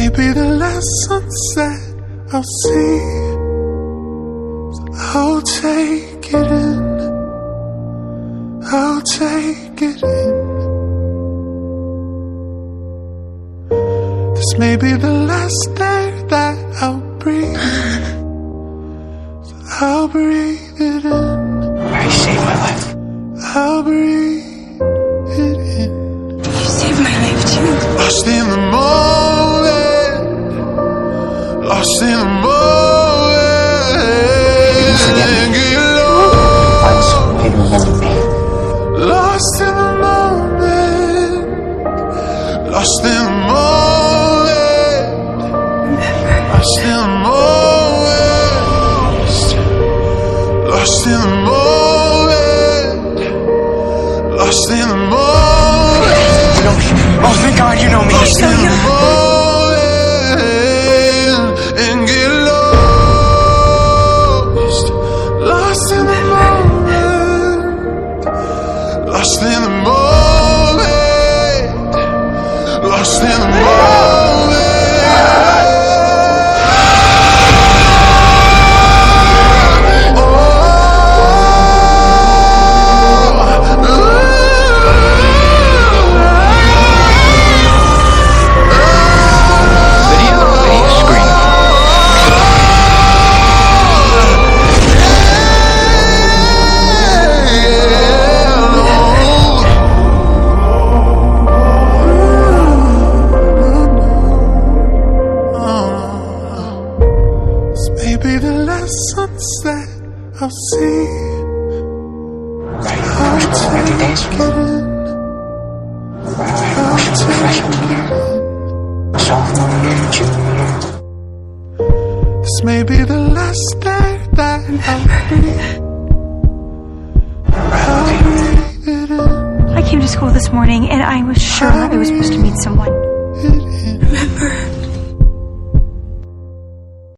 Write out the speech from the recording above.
Maybe the last sunset I'll see. So I'll take it in. I'll take it in. This may be the last day that I'll breathe. So I'll breathe it in. You saved my life. I'll breathe Lost in the moment. Lost in the moment. Lost in the moment. Lost in the moment. You know me. Oh, thank God you know me. Lost in the moment. And get lost. Lost in the moment. Lost in the moment. Lost in the be the last sunset I'll see. Right. I'll I every day. take it in. Right. I wish it was freshman year. Sophomore year, junior year. This may be the last day that I'll breathe. I'll breathe it in. I came to school this morning and I was sure I was supposed to meet someone. It